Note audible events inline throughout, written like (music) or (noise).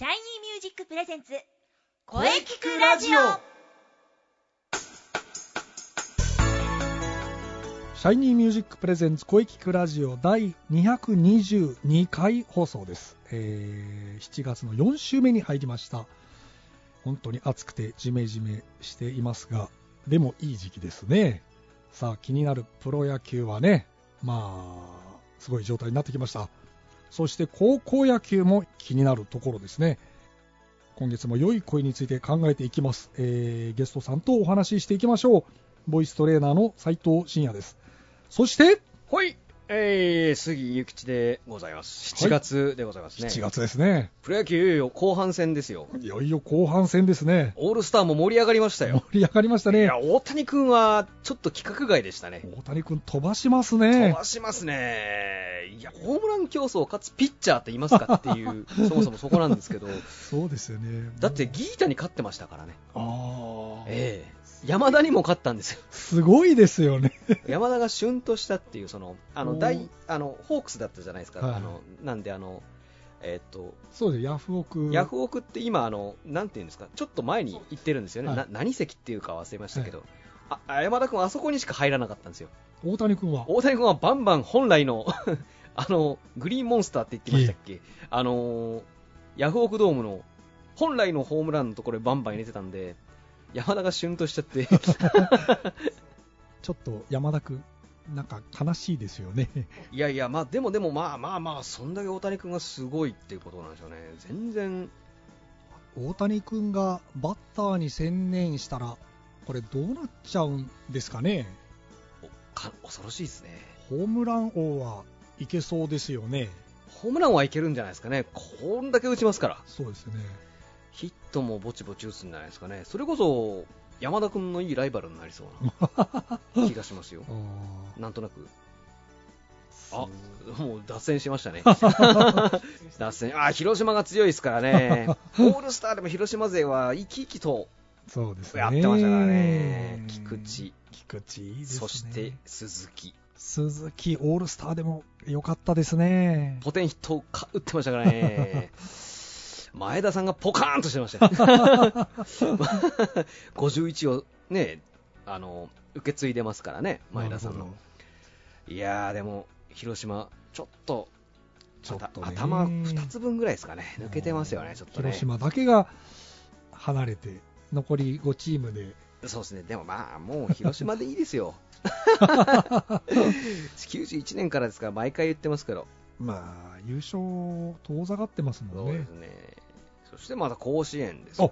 シャイニーミュージック presents 声キクラジオ。シャイニーミュージック presents 声キクラジオ第222回放送です、えー7月の4週目に入りました。本当に暑くてジメジメしていますがでもいい時期ですね。さあ気になるプロ野球はねまあすごい状態になってきましたそして高校野球も気になるところですね。今月も良い声について考えていきます、えーゲストさんとお話ししていきましょう。ボイストレーナーの斉藤真也です。そしてはい、えー、杉ゆきちでございます。7月でございますね。7月ですねプロ野球いよいよ後半戦ですよ。いよいよ後半戦ですねオールスターも盛り上がりましたよ。盛り上がりましたねいや、大谷君はちょっと規格外でしたね。大谷君飛ばします飛ねばしますね。いや、ホームラン競争かつピッチャーって言いますかっていう、(laughs) そもそもそこなんですけど、そうですよねだってギータに勝ってましたからね。ああ、ええ山田にも勝ったんですよ。すごいですよね。山田が旬としたっていう、その、あの、大、あの、ホークスだったじゃないですか。はいあの、なんであの、えーっと、そうです。ヤフオク。ヤフオクって今あの、なんていうんですか、ちょっと前に行ってるんですよね、はい。な何席っていうか忘れましたけど、あ山田君、あそこにしか入らなかったんですよ、大谷君は？大谷君はバンバン本来の (laughs) あのグリーンモンスターって言ってましたっけ、あのヤフオクドームの本来のホームランのところにバンバン入れてたんで、山田が旬としちゃって、ちょっと山田君なんか悲しいですよね。いやいや、まあ、でもでも、まあまあまあ、そんだけ大谷君がすごいっていうことなんでしょうね、全然、大谷君がバッターに専念したらこれどうなっちゃうんですかね。おか恐ろしいですね。ホームラン王はいけそうですよね。ホームランはいけるんじゃないですかね、こんだけ打ちますから。そうですねトもぼちぼち打つんじゃないですかね、それこそ山田君のいいライバルになりそうな (laughs) 気がしますよ、あなんとなく。あもう脱線しましたね、(laughs) 脱線。あ広島が強いですからね、(laughs) オールスターでも広島勢は生き生きとやってましたからね、菊池、菊池ね。そして鈴木、鈴木オールスターでも良かったですね。ポテンヒット打ってましたからね。前田さんがポカーンとしてましたよ。(laughs) 51をね、あの、受け継いでますからね、前田さんの。いやー、でも、広島、ちょっと、ちょっと頭2つ分ぐらいですかね、抜けてますよね、ちょっとね。広島だけが離れて残り5チームでそうですね、でもまあ、もう広島でいいですよ。(laughs) 91年からですから、毎回言ってますけど、まあ優勝遠ざかってますもんねそうですね。そしてまた甲子園ですよ。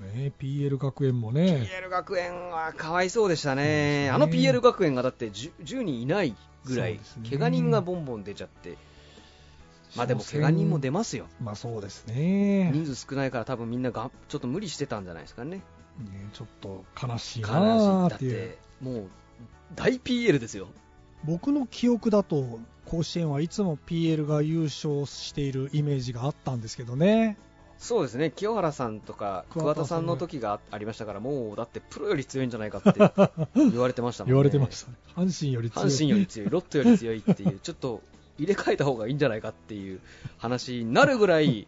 ね PL 学園もね。PL 学園はかわいそうでしたね、ね。あの PL 学園がだって 10, 10人いないぐらい、ね。怪我人がボンボン出ちゃって、まあでも怪我人も出ますよ、まあそうですね。人数少ないから、多分みんながちょっと無理してたんじゃないですかね、ねちょっと悲しい悲しいだっなーっていう。て、もう大 PL ですよ、僕の記憶だと甲子園はいつも PL が優勝しているイメージがあったんですけどねそうですね、清原さんとか桑田さんの時がありましたから、もうだってプロより強いんじゃないかって (laughs) 言われてましたもんね、言われてました。ね阪神より強い。阪神より強い、ロッテより強いっていう、ちょっと入れ替えた方がいいんじゃないかっていう話になるぐらい、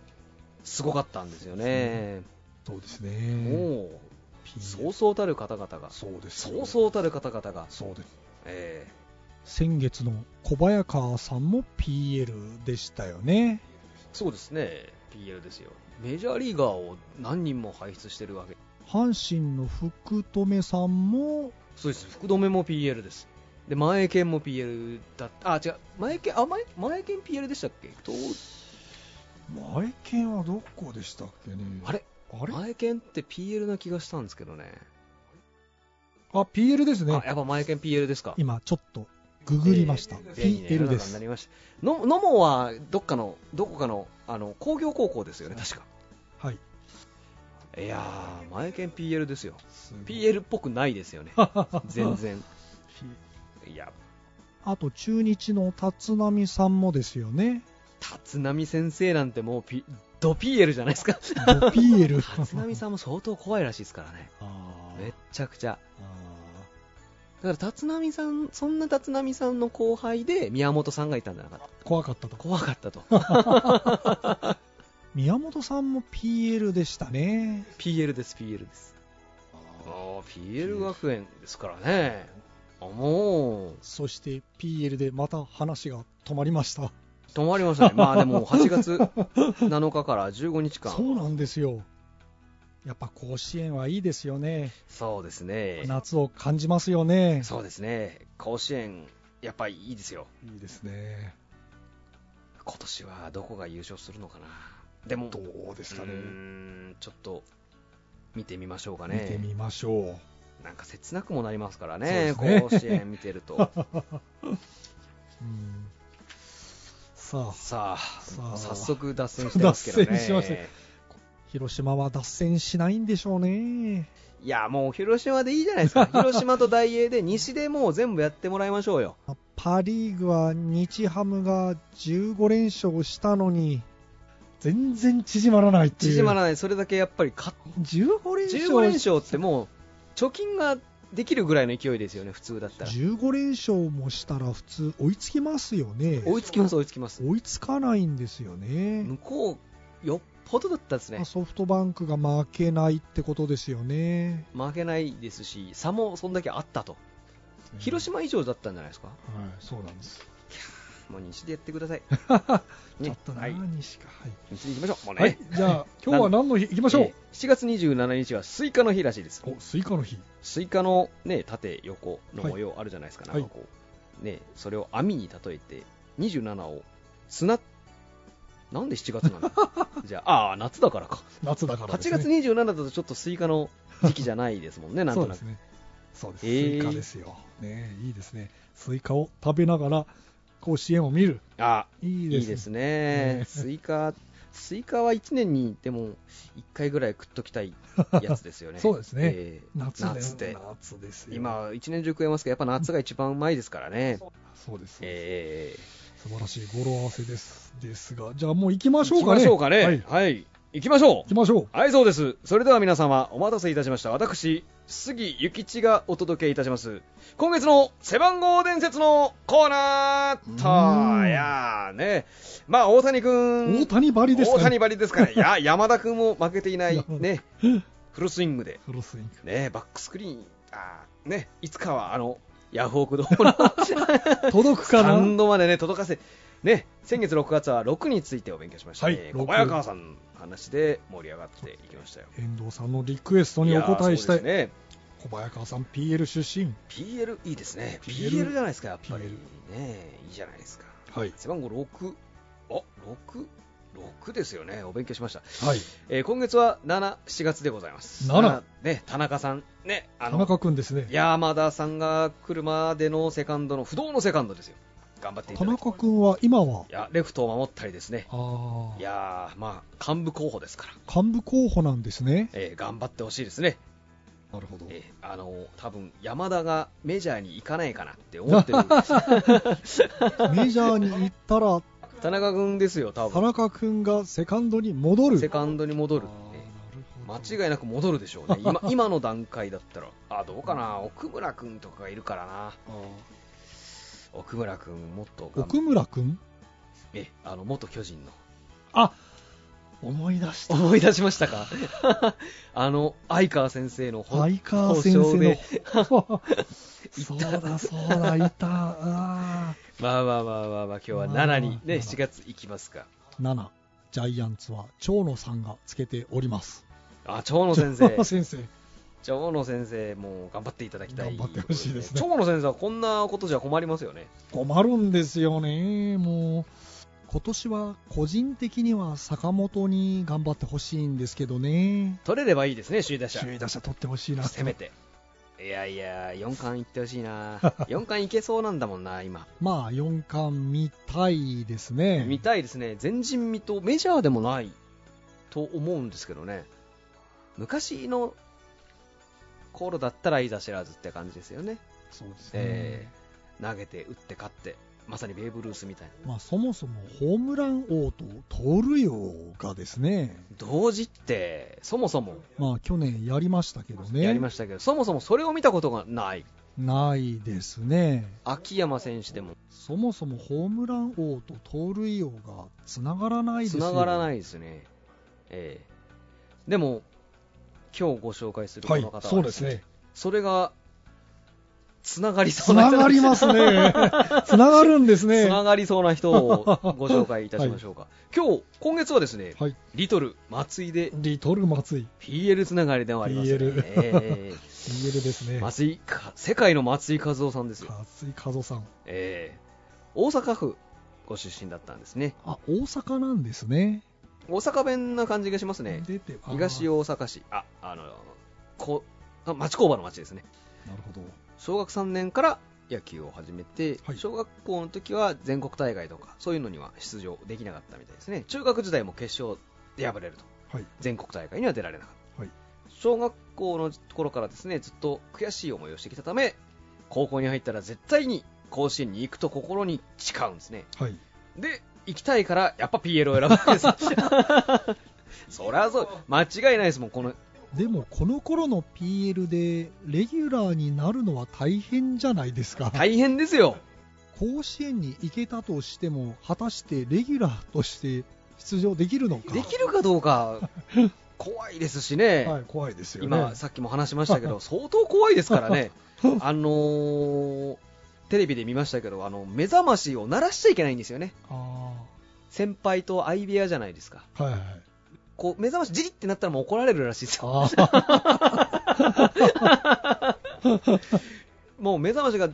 すごかったんですよね。そうですもねう、PL そうそうたる方々が、そうです。そうそうたる方々が、そうです。え先月の小早川さんも PL でしたよね。ーそうですね、PL ですよ。メジャーリーガーを何人も輩出してるわけ。阪神の福留さんもそうです、福留も PL です。で、前剣も PL だあ、違う、前剣、あ、前、前剣 PL でしたっけ？と前剣はどこでしたっけね？あれ？あれ？前剣って PL な気がしたんですけどね。あ PL ですね。あ、やっぱ前剣 PL ですか。今ちょっとググりました、便利な世 PL の中にですなりました。の野茂はどっかの、どこかの、あの、工業高校ですよね、確か。はいいやー、前剣 PL ですよ。す PL っぽくないですよね。(laughs) 全然。(laughs) いや、あと中日の立浪さんもですよね立浪先生なんてもう、P、ド PL じゃないですか。ド PL (laughs) 立浪さんも相当怖いらしいですからね。めっちゃくちゃ。あだから立浪さん、そんな立浪さんの後輩で宮本さんがいたんじゃなかった。ー怖かったと怖かったと。(laughs) 宮本さんも PL でしたね。PL です、PL です。ああ、PL 学園ですからね。あもう、そして PL でまた話が止まりました。止まりましたね。まあでも、8月7日から15日間。(laughs) そうなんですよ。やっぱ甲子園はいいですよね。そうですね。夏を感じますよね。そうですね。甲子園、やっぱりいいですよ。いいですね。今年はどこが優勝するのかな。でも、どうですかねちょっと、見てみましょうか見てね。みましょなんか切なくもなりますからね、ね甲子園見てると。う。(laughs) うん、さあ、さあ、さあ早速脱線してますけどね。脱線しました広島は脱線しないんでしょうね。いや、もう広島でいいじゃないですか。(laughs) 広島と大英で西でもう全部やってもらいましょうよ。パ・リーグは日ハムが15連勝したのに、全然縮まらないっていう。縮まらない。それだけやっぱり勝っ15連勝15連勝ってもう、貯金ができるぐらいの勢いですよね、普通だったら。15連勝もしたら普通追いつきますよね。追いつきます、追いつきます。追いつかないんですよね。向こう、よっぽどだったですね。ソフトバンクが負けないってことですよね。負けないですし、差もそんだけあったと。広島以上だったんじゃないですか？はい、そうなんです。もう西でやってください。(laughs) ちょっとな、はい。西か。はい。西で行きましょう。もうね。はい、じゃあ、(laughs) 今日は何の日？行きましょうえ。ー7月27日はスイカの日らしいです。お、スイカの日。スイカのね、縦、横の模様あるじゃないですか。はいなんかこう、ね、それを綱に例えて、27を綱、なんで7月なの？(laughs) じゃあ、ああ、夏だからか。夏だからです8ね。月27だとちょっとスイカの時期じゃないですもんね、(laughs) なんとなく。そうですね。そうです。えースイカですよ。ねいいですね。スイカを食べながら甲子園を見る。あいいですいいですねね。スイカ、スイカは1年にでも1回ぐらい食っときたいやつですよね。(laughs) そうですねえー夏で夏で。夏ですよ。今、一年中食えますけど、やっぱ夏が一番うまいですからね。そうです。え素晴らしい語呂合わせです。ですが、じゃあもう行きまー、しょうかね。行きましょうかね。はい。はい。行きましょう行きましょう。はい、そうです。それでは皆様、お待たせいたしました。私、杉ゆきちがお届けいたします。今月の背番号伝説のコーナーと、やーね。まあ、大谷くん。大谷ばりですかね。大谷ばりですから、いや、(laughs) 山田くんも負けていない、ね。フルスイングで、フルスイング。ね、バックスクリーン、あーね、いつかはあの、ヤフオクドームの？(laughs) 届くかな？ンドまでね、届かせ、ね、先月6月は6についてお勉強しました、ねはい小早川さんの話で盛り上がっていきましたよ。遠藤さんのリクエストにお答えしたい。ね。小早川さん PL 出身。PL いいですね。PL PL じゃないですか、やっぱり。PL ねいいじゃないですか。はい。背番号6。あ、6、6ですよね。お勉強しました。はい。えー今月は7、7月でございます。7ね、田中さん。ね、あ田の、中くんですね。山田さんが来るまでのセカンドの不動のセカンドですよ。頑張ってい田。中くんは今は？いや、レフトを守ったりですね。あいやー、まあ、幹部候補ですから。幹部候補なんですね。えー頑張ってほしいですね。なるほど。えーあの多分山田がメジャーに行かないかなって思ってる (laughs) (laughs) メジャーに行ったら田中君ですよ、多田分中くんがセカンドに戻る。セカンドに戻るっ間違いなく戻るでしょうね、今 (laughs) 今の段階だったら、あどうかな、奥村君とかがいるからな、あ奥村君、もっとー奥村くんえあの元巨人の、あ思い出した。思い出しましたか、(laughs) あの相川先生のほ相川先生での。そうだそうだ、いた。あまあまあまあまあまあ、今日はまあ7にね、7 7月行きますか、ー7。ジャイアンツは長野さんがつけております。あ長野先生長野、先生。長野先生、もう頑張っていただきたい、頑張ってほしいですね長野先生はこんなことじゃ困りますよね。困るんですよね。もう、今年は個人的には坂本に頑張ってほしいんですけどね。取れればいいですね、首位打者。首位打者取ってほしいな。せめて。いやいや、4冠いってほしいな。(laughs) 4冠いけそうなんだもんな、今。まあ、4冠見たいですね。見たいですね。前人未到、メジャーでもないと思うんですけどね。昔の頃だったらいざ知らずって感じですよね。そうですね。えー投げて、打って、勝って、まさにベーブ・ルースみたいな。まあ、そもそもホームラン王と盗塁王がですね、同時って、そもそもまあ、去年やりましたけどね。やりましたけど、そもそもそれを見たことがない。ないですね。秋山選手でもそもそもホームラン王と盗塁王がつながらないですよ。繋がらないですね。ええでも、今日ご紹介するこはいの方は、そうですねそれが、つながりそつうな人。ながりますね。(laughs) つながるんですね。つながりそうな人をご紹介いたしましょうか。今日、今月はですね、はい。リトル、松井。で、リトル松井。PL つながりでもありますね。PL え PL ですね。え松井か、世界の松井和夫さんですよ。松井和夫さん。ええ。大阪府ご出身だったんですね。あ大阪なんですね。大阪弁な感じがしますね。出て東大阪市、あ、あの、こあ町工場の町ですね。なるほど小学3年から野球を始めて、はい小学校の時は全国大会とか、そういうのには出場できなかったみたいですね。中学時代も決勝で敗れると。はい全国大会には出られなかった。はい小学校の頃からですね、ずっと悔しい思いをしてきたため、高校に入ったら絶対に甲子園に行くと心に誓うんですね。はいで、行きたいから、やっぱ PL を選ぶわけです。(laughs) そりゃそう、間違いないですもん、この、でもこの頃の PL でレギュラーになるのは大変じゃないですか大変ですよ。甲子園に行けたとしても果たしてレギュラーとして出場できるのかできるかどうか、(laughs) 怖いですしね。はい怖いですよね今、さっきも話しましたけど、相当怖いですからね。(laughs) あのー、テレビで見ましたけど、あの、目覚ましを鳴らしちゃいけないんですよね。あ先輩と相部屋じゃないですか。あはいはいこう、目覚ましじりってなったらもう怒られるらしいですよ。あ (laughs) もう目覚ましが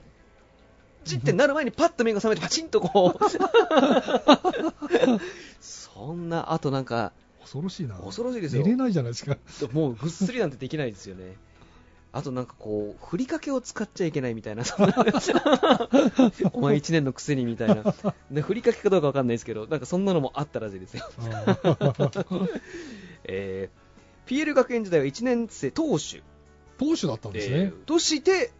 じってなる前にパッと目が覚めてパチンとこう。そんな、あとなんか、恐ろしいな恐ろしいですよ寝れないじゃないですかもうぐっすりなんてできないですよね。あとなんかこう、ふりかけを使っちゃいけないみたいな、そんなお前1年のくせにみたいな、でふりかけかどうかわかんないですけど、なんかそんなのもあったらしいですよ。(laughs) えー、PL 学園時代は1年生投手、投手だったんですね、えーとして、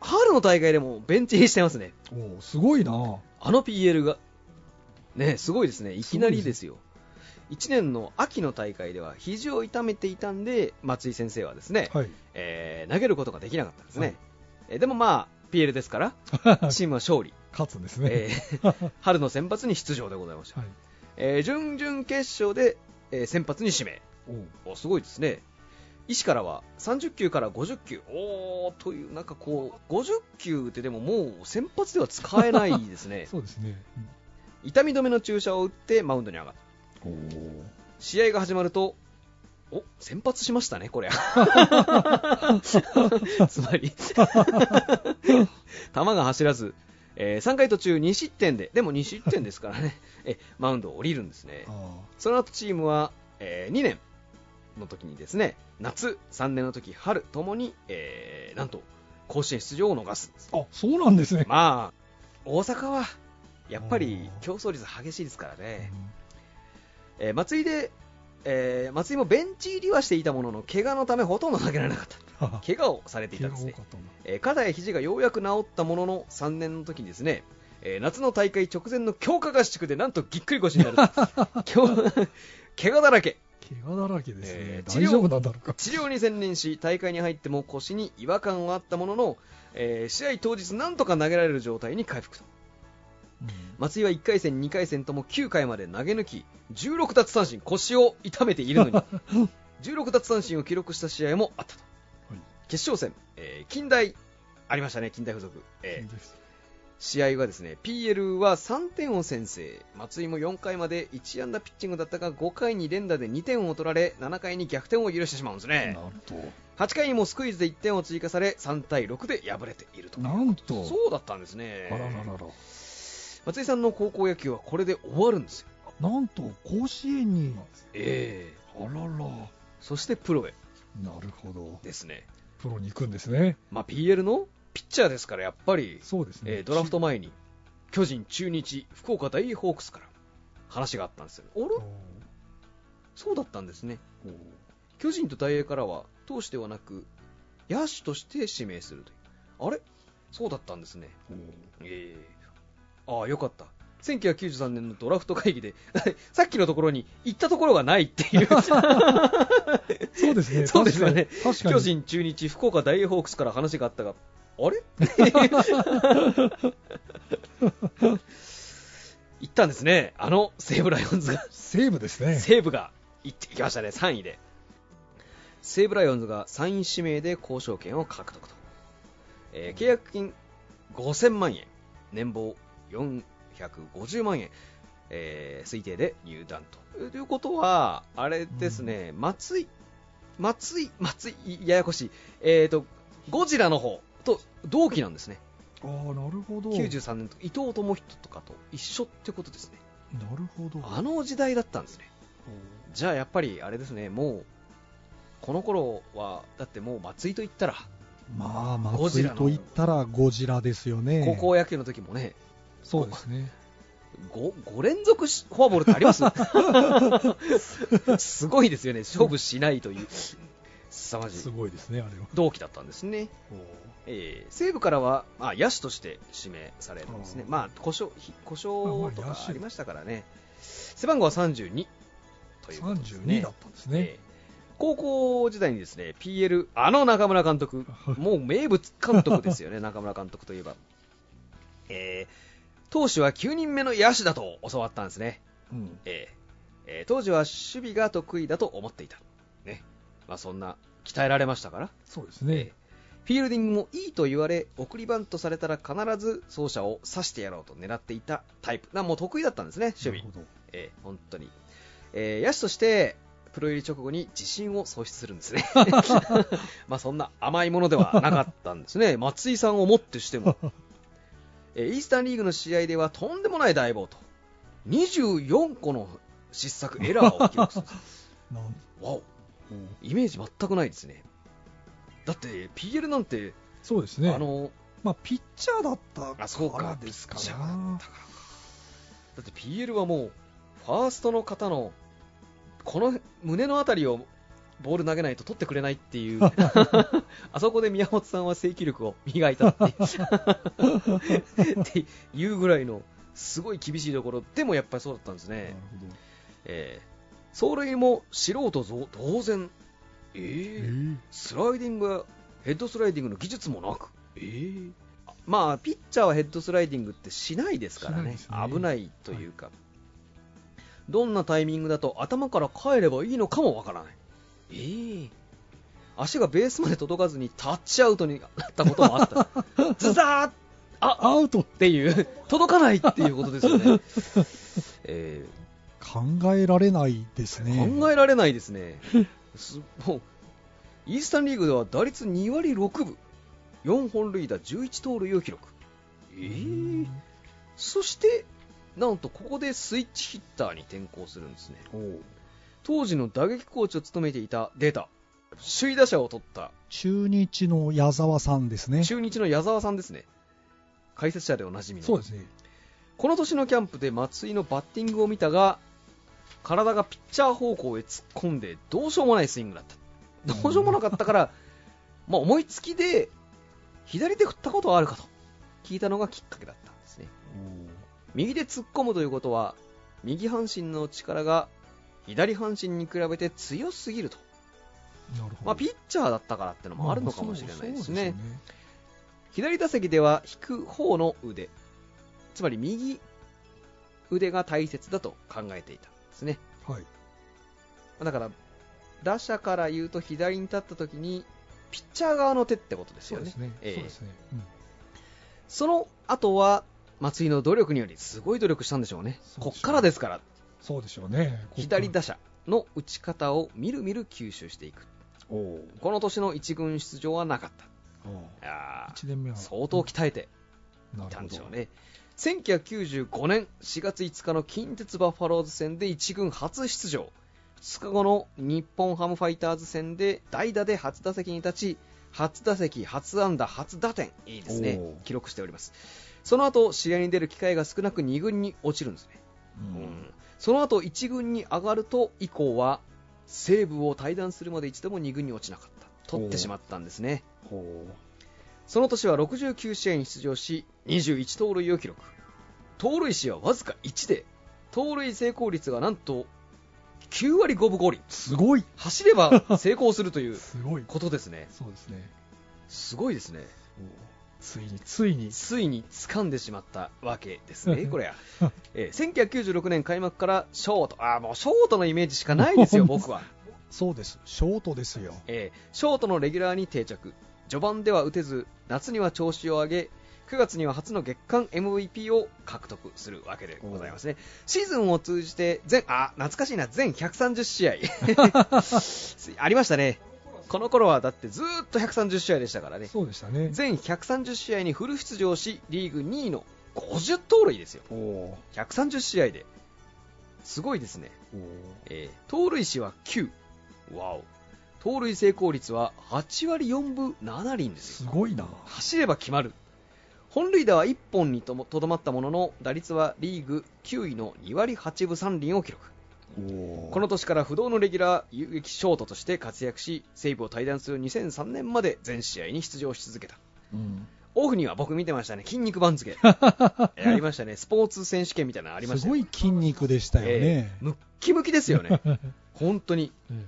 春の大会でもベンチ入りしてますね。おーすごいなあの PL が、ね、すごいですね、いきなりですよ。1年の秋の大会では肘を痛めていたんで、松井先生はですね、はいえー投げることができなかったんですね。はいえーでもまあ、PL ですから、(laughs) チームは勝利。勝つんですね、えー (laughs) 春の選抜に出場でございました。はいえー準々決勝で、えー先発に指名。おすごいですね。医師からは30球から50球。おー、という、なんかこう、50球ってでももう先発では使えないですね。(laughs) そうですね、痛み止めの注射を打ってマウンドに上がった。試合が始まると、お先発しましたね、これ。(laughs) つまり、球が走らず、え3回途中2失点で、でも2失点ですからね、えマウンドを降りるんですね。あその後チームは、え2年の時にですね、夏、3年の時、春ともに、えーなんと、甲子園出場を逃すあそうなんですね、まあ、大阪は、やっぱり競争率激しいですからうね。んえー松井で、えー松井もベンチ入りはしていたものの、怪我のためほとんど投げられなかった。あ (laughs) 怪我をされていたんですねえー肩や肘がようやく治ったものの、3年の時にですね、えー夏の大会直前の強化合宿でなんとぎっくり腰になる。(laughs) 怪我だらけ。怪我だらけですね、えー治療大丈夫なんだろうか治療に専念し、大会に入っても腰に違和感はあったものの、えー試合当日なんとか投げられる状態に回復と。松井は1回戦、2回戦とも9回まで投げ抜き、16奪三振、腰を痛めているのに、(laughs) 16奪三振を記録した試合もあったと。はい決勝戦、えー近代、ありましたね、近代付属。えー試合はですね、PL は3点を先制。松井も4回まで1安打ピッチングだったが、5回に連打で2点を取られ、7回に逆転を許してしまうんですね。なんと8回にもスクイズで1点を追加され、3対6で敗れていると。なんとそうだったんですね。あらららら松井さんの高校野球はこれで終わるんですよ。なんと甲子園に。ええ。あらら。そしてプロへ。なるほど。ですね。プロに行くんですね。まあ、PL のピッチャーですから、やっぱり、そうですね、えードラフト前に、巨人、中日、福岡大ホークスから話があったんですよ。あれ？おー。そうだったんですね。巨人と大英からは、投手ではなく、野手として指名するという。あれ？そうだったんですね。ええああ、よかった。1993年のドラフト会議で、(laughs) さっきのところに行ったところがないっていう。(laughs) そうですね (laughs) そうですよね巨人、中日、福岡大英ホークスから話があったが、あれ？行ったんですね。あの西武ライオンズが、西武ですね西武が行ってきましたね、3位で。西武ライオンズが3位指名で交渉権を獲得と。えー契約金5000万円、年俸450万円、えー推定で入団と。ということは、あれですね、松井、松井、松井、ややこしい、えーと、ゴジラの方と同期なんですね。ああなるほど93年と伊藤智人とかと一緒ってことですね。なるほどあの時代だったんですね。じゃあやっぱりあれですね、もう、この頃は、だってもう松井と言ったら、まあ松井と言ったらゴジラですよね高校野球の時もね、そうですね。5, 5連続しフォアボールってあります？(laughs) すごいですよね、勝負しないという、凄まじい。すごいですねあれは。同期だったんですね。えー西武からは、まあ、野手として指名されるんですね、あーまあ、故障ひ故障とかありましたからね、背番号は32ということですね。32だったんですね、えー高校時代にですね PL、あの中村監督、(laughs) もう名物監督ですよね、中村監督といえば、えー投手は9人目の野手だと教わったんですね、うん。えーえー当時は守備が得意だと思っていた、ね。まあ、そんな鍛えられましたから。そうですね、えーフィールディングもいいと言われ送りバントされたら必ず走者を刺してやろうと狙っていたタイプ。なもう得意だったんですね守備。えー本当に、えー野手としてプロ入り直後に自信を喪失するんですね。(laughs) まあそんな甘いものではなかったんですね。松井さんをもってしても、え (laughs) ーイースタンリーグの試合ではとんでもない大暴と24個の失策エラーを記録す。(laughs) るわお。イメージ全くないですね。だって PL なんて、そうですね。あのまあピッチャーだったかからですかだって PL はもうファーストの方のこの胸のあたりをボール投げないと取ってくれないっていう。(laughs) あそこで宮本さんは制球力を磨いたって。い (laughs) うっていうぐらいのすごい厳しいところ。でもやっぱりそうだったんですね。えー、走塁も素人ぞ当然。ええー。ースライディングやヘッドスライディングの技術もなく、えー。まあ、ピッチャーはヘッドスライディングってしないですからね、ね。危ないというか、どんなタイミングだと頭から帰ればいいのかもわからない、えー。足がベースまで届かずにタッチアウトになったこともあった、(laughs) ズザーあアウト。っていう、届かないっていうことですよね。(laughs) えー。考えられないですね。考えられないですね。すもうイースタンリーグでは打率2割6分、4本塁打11盗塁を記録。えー。そして、なんとここでスイッチヒッターに転向するんですね。当時の打撃コーチを務めていたデータ、首位打者を取った中日の矢沢さんですね中日の矢沢さんですね。解説者でおなじみの。そうですねこの年のキャンプで松井のバッティングを見たが、体がピッチャー方向へ突っ込んで、どうしようもないスイングだった。どうしようもなかったから、まあ思いつきで、左手振ったことはあるかと聞いたのがきっかけだったんですね。右で突っ込むということは、右半身の力が左半身に比べて強すぎると。なるほどまあピッチャーだったからってのもあるのかもしれないですね。左打席では引く方の腕、つまり右腕が大切だと考えていたんですね。はいだから、打者から言うと左に立った時に、ピッチャー側の手ってことですよね。その後は、松井の努力により、すごい努力したんでしょうね。こっからですから、そうでしょうね左打者の打ち方をみるみる吸収していく。おこの年の一軍出場はなかった。おいやー1年目は相当鍛えてないるたんでしょうね。1995年4月5日の近鉄バファローズ戦で1軍初出場。2日後の日本ハムファイターズ戦で代打で初打席に立ち、初打席、初安打、初打点、いいですね記録しております。その後、試合に出る機会が少なく2軍に落ちるんですね。うんうんその後、1軍に上がると以降は、西武を退団するまで一度も2軍に落ちなかった。取ってしまったんですね。ほその年は69試合に出場し、21盗塁を記録。盗塁士はわずか1で、盗塁成功率がなんと9割5分5厘。うすごい走れば成功するという (laughs) すごいことですね。そうですねすごいですね。ついについについに掴んでしまったわけですね、(laughs) これや。えー1996年開幕からショート、あーもうショートのイメージしかないですよ、僕は。そうですショートですよえーショートのレギュラーに定着。序盤では打てず、夏には調子を上げ、9月には初の月間 MVP を獲得するわけでございますね。シーズンを通じて全、あ、懐かしいな、全130試合。(laughs) ありましたね。この頃はだってずーっと130試合でしたからね。そうでしたね全130試合にフル出場し、リーグ2位の50盗塁ですよ。おお130試合で。すごいですね。えー盗塁士は9。わお。盗塁成功率は8割4分7厘ですよ。すごいな走れば決まる。本塁打は1本にとどまったものの、打率はリーグ9位の2割8分3厘を記録。ここの年から不動のレギュラー有撃ショートとして活躍し、西武を退団する2003年まで全試合に出場し続けた。うんオフには僕見てましたね、筋肉番付。え (laughs) ーありましたね、スポーツ選手権みたいなのありましたよすごい筋肉でしたよえねームッキムキですよね。(laughs) 本当に。え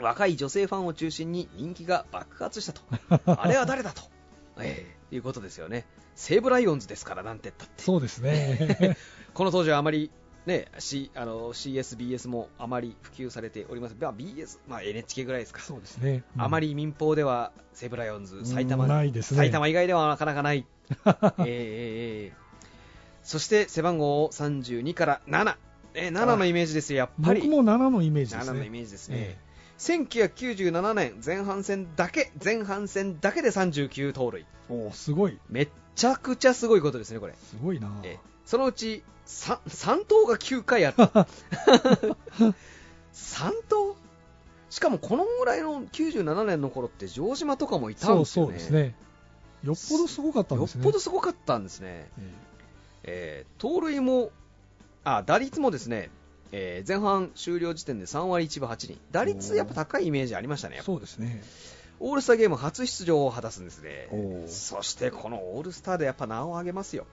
若い女性ファンを中心に人気が爆発したと。(laughs) あれは誰だと。えーいうことですよね。西武ライオンズですから、なんて言ったって。そうですねこの当時はあまり、ね、C、あの CSBS もあまり普及されておりません。まあ、BS、まあ、NHK ぐらいですか。そうですねあまりり民放では西武ライオンズ、埼玉、ないですね埼玉以外ではなかなかない。(laughs) えーそして背番号32から7。えー7のイメージですよ、やっぱり。僕も7のイメージです7ねのイメージですねえ。1997年前半戦だけ、前半戦だけで39盗塁。おおすごいめっちゃくちゃすごいことですね、これ。すごいなえーそのうち 3, 3投が9回あった。(laughs) 3投しかもこのぐらいの97年の頃って城島とかもいたんそうですよね。そうですねよっぽどすごかったんよっですねぽどすごかったんですね。ええー盗塁も、あ、打率もですね、えー前半終了時点で3割1分8厘。打率やっぱ高いイメージありましたね。えそうですねオールスターゲーム初出場を果たすんですね。そしてこのオールスターでやっぱ名を挙げますよ。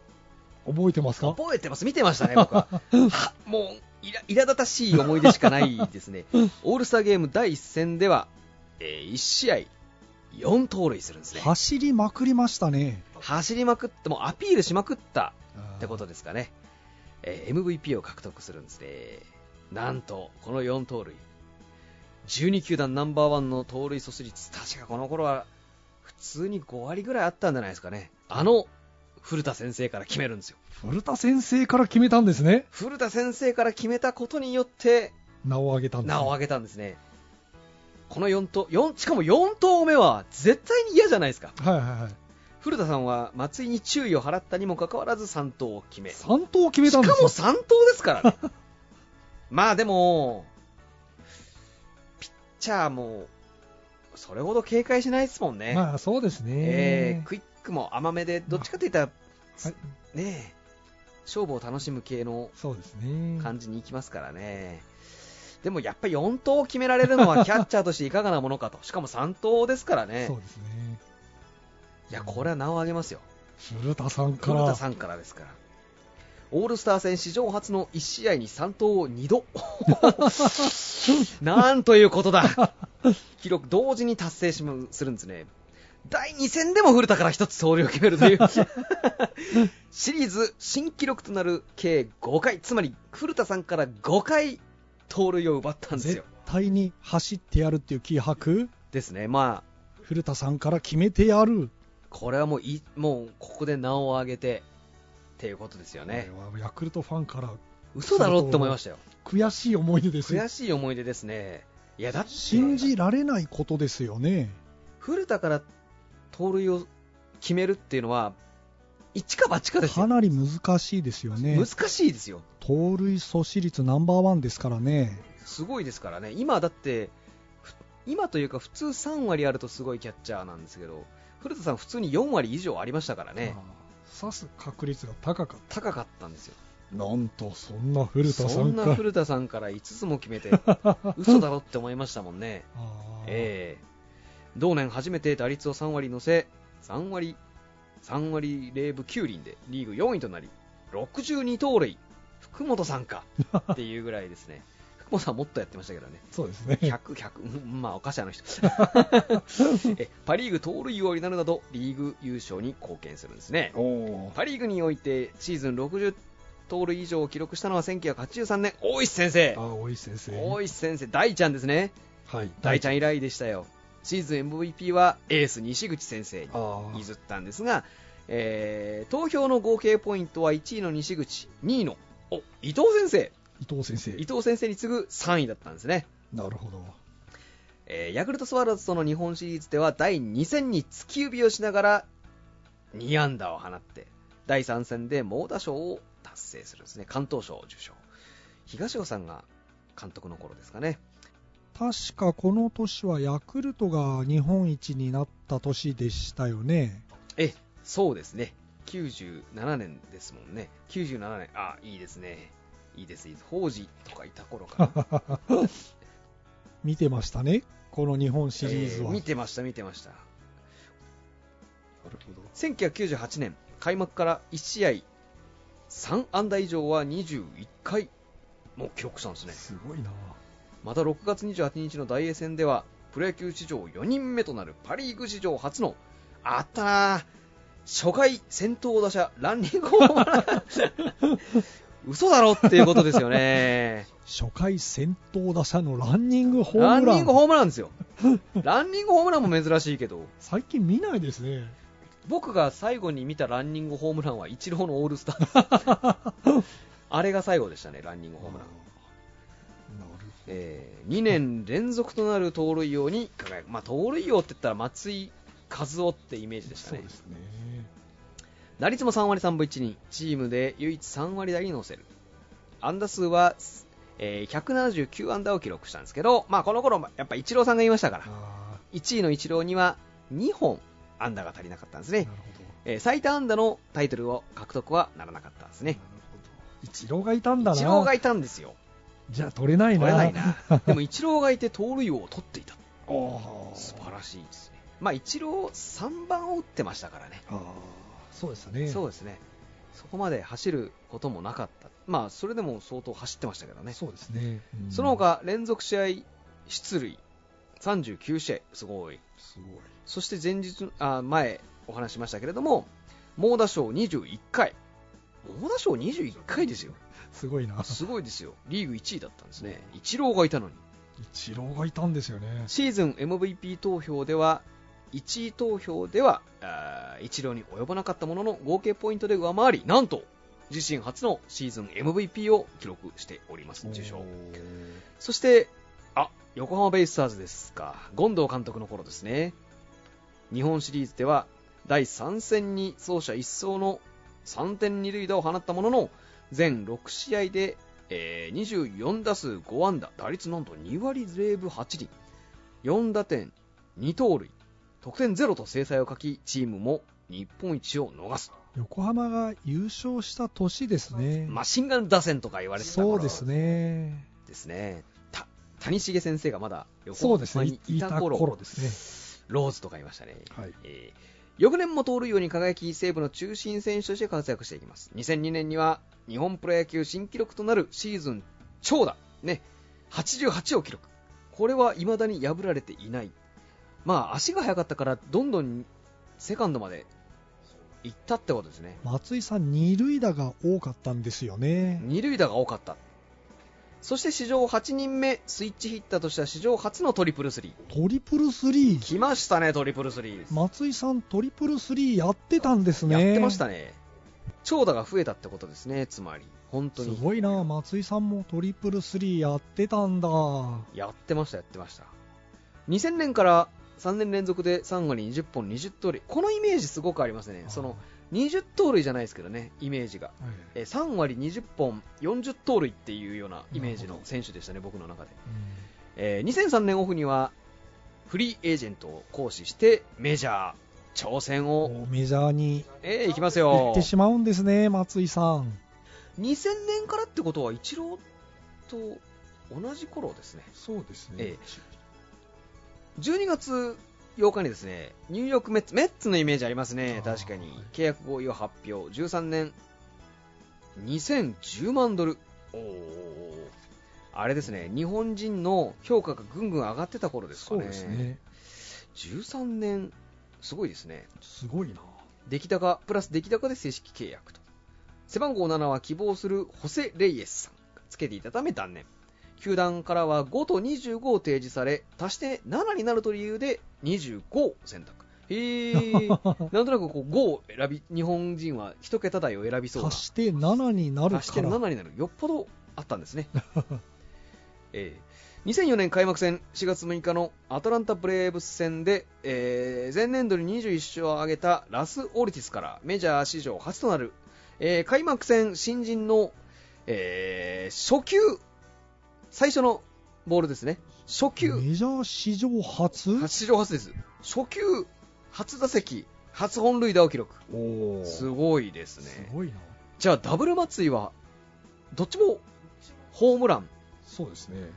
覚えてますか？覚えてます。見てましたね、僕は。(laughs) はもう、いら、苛立たしい思い出しかないですね。(laughs) オールスターゲーム第1戦では、え1試合4盗塁するんですね。走りまくりましたね走りまくって、もうアピールしまくったっってことですかね。えー MVP を獲得するんですね。なんと、この4盗塁。12球団ナンバーワンの盗塁阻止率、確かこの頃は普通に5割ぐらいあったんじゃないですかね。あの、古田先生から決めるんですよ。古田先生から決めたんですね古田先生から決めたことによって、名を挙げたんですね名を挙げたんですね。この4投、4、しかも4投目は絶対に嫌じゃないですか。はいはいはい古田さんは松井に注意を払ったにもかかわらず3投を決め。3投決めたんですよしかも3投ですからね。(laughs) まあでも、ピッチャーも、それほど警戒しないですもんね。まあそうですね、えークイックも甘めで、どっちかといったら、はいねえ、勝負を楽しむ系の感じに行きますからね。でもやっぱり4投決められるのは (laughs) キャッチャーとしていかがなものかと。しかも3投ですからねそう。ですねいや、これは名を挙げますよ。古田さんから古田さんからですから。オールスター戦史上初の1試合に3投を2度。(laughs) なんということだ。(laughs) 記録同時に達成するんですね。第2戦でも古田から1つ盗塁を決めるという。シリーズ新記録となる計5回、つまり古田さんから5回盗塁を奪ったんです絶よ。対に走ってやるっていう気迫？ですね。まあ、古田さんから決めてやるこれはもうい、もうここで名を挙げて、っていうことですよね。ヤクルトファンから嘘だろって思いましたよ。悔しい思い出ですよ悔しい思い出ですね。いや、だって、信じられないことですよね古田から盗塁を決めるっていうのは、一か八かですよ。かなり難しいですよね難しいですよ。盗塁阻止率ナンバーワンですからねすごいですからね。今だって、ふ今というか普通3割あるとすごいキャッチャーなんですけど、古田さん普通に4割以上ありましたからね。刺す確率が高かっ高かったんですよ。たなんとそんな古田さそんなんから古田さんから5つも決めて、(laughs) 嘘だろって思いましたもんね。ええ同年初めて打率を3割乗せ、3割、3割0分9厘でリーグ4位となり、62盗塁、福本さんか (laughs) っていうぐらいですね。福久保さんもっとやってましたけどね。そうですね。100、100、うんまあ、おかしいあの人。(laughs) えパ・リーグ盗塁王になるなど、リーグ優勝に貢献するんですね。パ・リーグにおいて、シーズン60盗塁以上を記録したのは1983年、大石先生あ。大石先生。大石先生、大ちゃんですね。はい。大ちゃん以来でしたよ。シーズン MVP はエース西口先生に。譲ったんですが、えー投票の合計ポイントは1位の西口、2位のお伊藤先生、伊藤先生。伊藤先生に次ぐ3位だったんですね。なるほど。えーヤクルトスワローズとの日本シリーズでは第2戦に突き指をしながら2安打を放って第3戦で猛打賞を達成するんですね関東賞を受賞東尾さんが監督の頃ですかね確かこの年はヤクルトが日本一になった年でしたよね。えそうですね97年ですもんね97年あいいですねいいですいいです法事とかいた頃かな (laughs) 見てましたね。この日本シリーズは。えー見てました見てましたなるほど。1998年開幕から1試合3安打以上は21回もう記録したんですねすごいな。また6月28日の大英戦ではプロ野球史上4人目となるパ・リーグ史上初のあったなあ初回先頭打者ランニングホームラン (laughs) 嘘だろっていうことですよね初回先頭打者のランニングホームラン。ランニングホームランですよランニングホームランも珍しいけど最近見ないですね。僕が最後に見たランニングホームランはイチローのオールスター (laughs) あれが最後でしたねランニングホームラン。えー2年連続となる盗塁王に輝く、まあ、盗塁王って言ったら松井和夫ってイメージでしたね。ね。打率も3割3分1厘チームで唯一3割台に乗せる。安打数は、えー179安打を記録したんですけど、まあ、この頃やっぱイチローさんが言いましたから。あ1位のイチローには2本安打が足りなかったんですね。えー最多安打のタイトルを獲得はならなかったんですね。イチローがいたんだな。イチローがいたんですよじゃあ取れないな。取れないなでもイチローがいて盗塁王を取っていた (laughs) 素晴らしいですね。まあ、一郎3番を打ってましたからね。ああ、そうですね。そうですね。そこまで走ることもなかった。まあ、それでも相当走ってましたけどね。そうですね。うんその他、連続試合出塁39試合、すごい。すごい。そして前日、あ前お話ししましたけれども、猛打賞21回。猛打賞21回ですよ。すごいな。すごいですよ。リーグ1位だったんですね。イチローがいたのに。イチローがいたんですよね。シーズン MVP 投票では1位投票ではあー一郎に及ばなかったものの合計ポイントで上回りなんと自身初のシーズン MVP を記録しております受賞そしてあ横浜ベイスターズですか権藤監督の頃ですね日本シリーズでは第3戦に走者一掃の3点二塁打を放ったものの全6試合で、えー24打数5安打打率なんと2割0分8厘。4打点2盗塁。得点ゼロと制裁を書きチームも日本一を逃す。横浜が優勝した年ですね。マシンガン打線とか言われてた頃そうですね。ですね。た谷繁先生がまだ横。浜にいた頃頃ですローズとか言いましたね、はい。えー翌年も盗塁王に輝き西武の中心選手として活躍していきます。2002年には日本プロ野球新記録となるシーズン長打ね88を記録これは未だに破られていないまあ足が速かったからどんどんセカンドまで行ったってことですねね。松井さん、二塁打が多かったんですよね。二塁打が多かったそして史上8人目スイッチヒッターとしては史上初のトリプルスリートリプルスリー。来ましたねトリプルスリー松井さん、トリプルスリーやってたんですね。やってましたね長打が増えたってことですねつまり。本当すにごいな、松井さんもトリプルスリーやってたんだ。やってましたやってました。2000年から3年連続で3割20本20盗塁。このイメージすごくありますね。その20盗塁じゃないですけどねイメージが。はい。えー3割20本40盗塁っていうようなイメージの選手でしたね僕の中で、えー2003年オフにはフリーエージェントを行使してメジャー挑戦うんを、メジャーにえー行きますよ。行ってしまうんですね、松井さん。2000年からってことはイチローと同じ頃ですね。そうですね。え12月8日にですねニューヨークメッツメッツのイメージありますね。確かに。契約合意を発表。13年。2010万ドル。おー。あれですね、日本人の評価がぐんぐん上がってた頃ですかそうね。ですね。13年、すごいですね。すごいな。出来高、プラス出来高で正式契約と。背番号7は希望するホセ・レイエスさんがつけていたため断念。球団からは5と25を提示され、足して7になるという理由で25を選択。へー。(laughs) なんとなくこう5を選び、日本人は1桁台を選びそうな。足して7になるから。足して7になる。よっぽどあったんですね。(laughs) えー2004年開幕戦4月6日のアトランタ・ブレーブス戦で、えー前年度に21勝を挙げたラス・オルティスからメジャー史上初となる、えー開幕戦新人の、えー初球、最初のボールですね。初球、メジャー史上初？史上初です。初球、初打席、初本塁打を記録。おすごいですすね。ごいな。じゃあダブル松井は、どっちもホームラン。そうですね。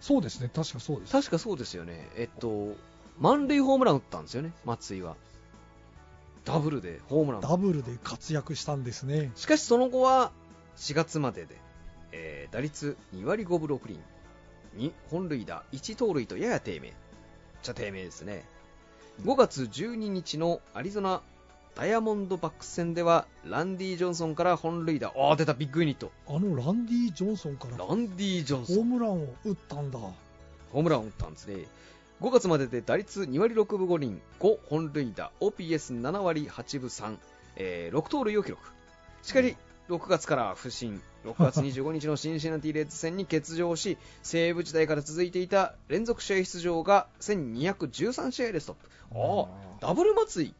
そうですね。確かそうです。確かそうですよね。えっと、満塁ホームラン打ったんですよね、松井は。ダブルでホームラン。ダブルで活躍したんですね。しかしその後は4月までで、えー打率2割5分6厘、2本塁打1盗塁とやや低迷。ちゃ低迷ですね。5月12日のアリゾナダイヤモンドバックス戦では、ランディ・ジョンソンから本塁打。あー、出た、ビッグユニット。あのランディ・ジョンソンからランディ・ジョンソンホー。ムランを打ったんだ。ホームランを打ったんですね。5月までで打率2割6分5厘、5本塁打、OPS7 割8分3、えー6盗塁を記録。しかし、6月から不振、6月25日のシンシナティレッズ戦に欠場し、(laughs) 西武時代から続いていた連続試合出場が1213試合でストップ。ああ、ダブル松井、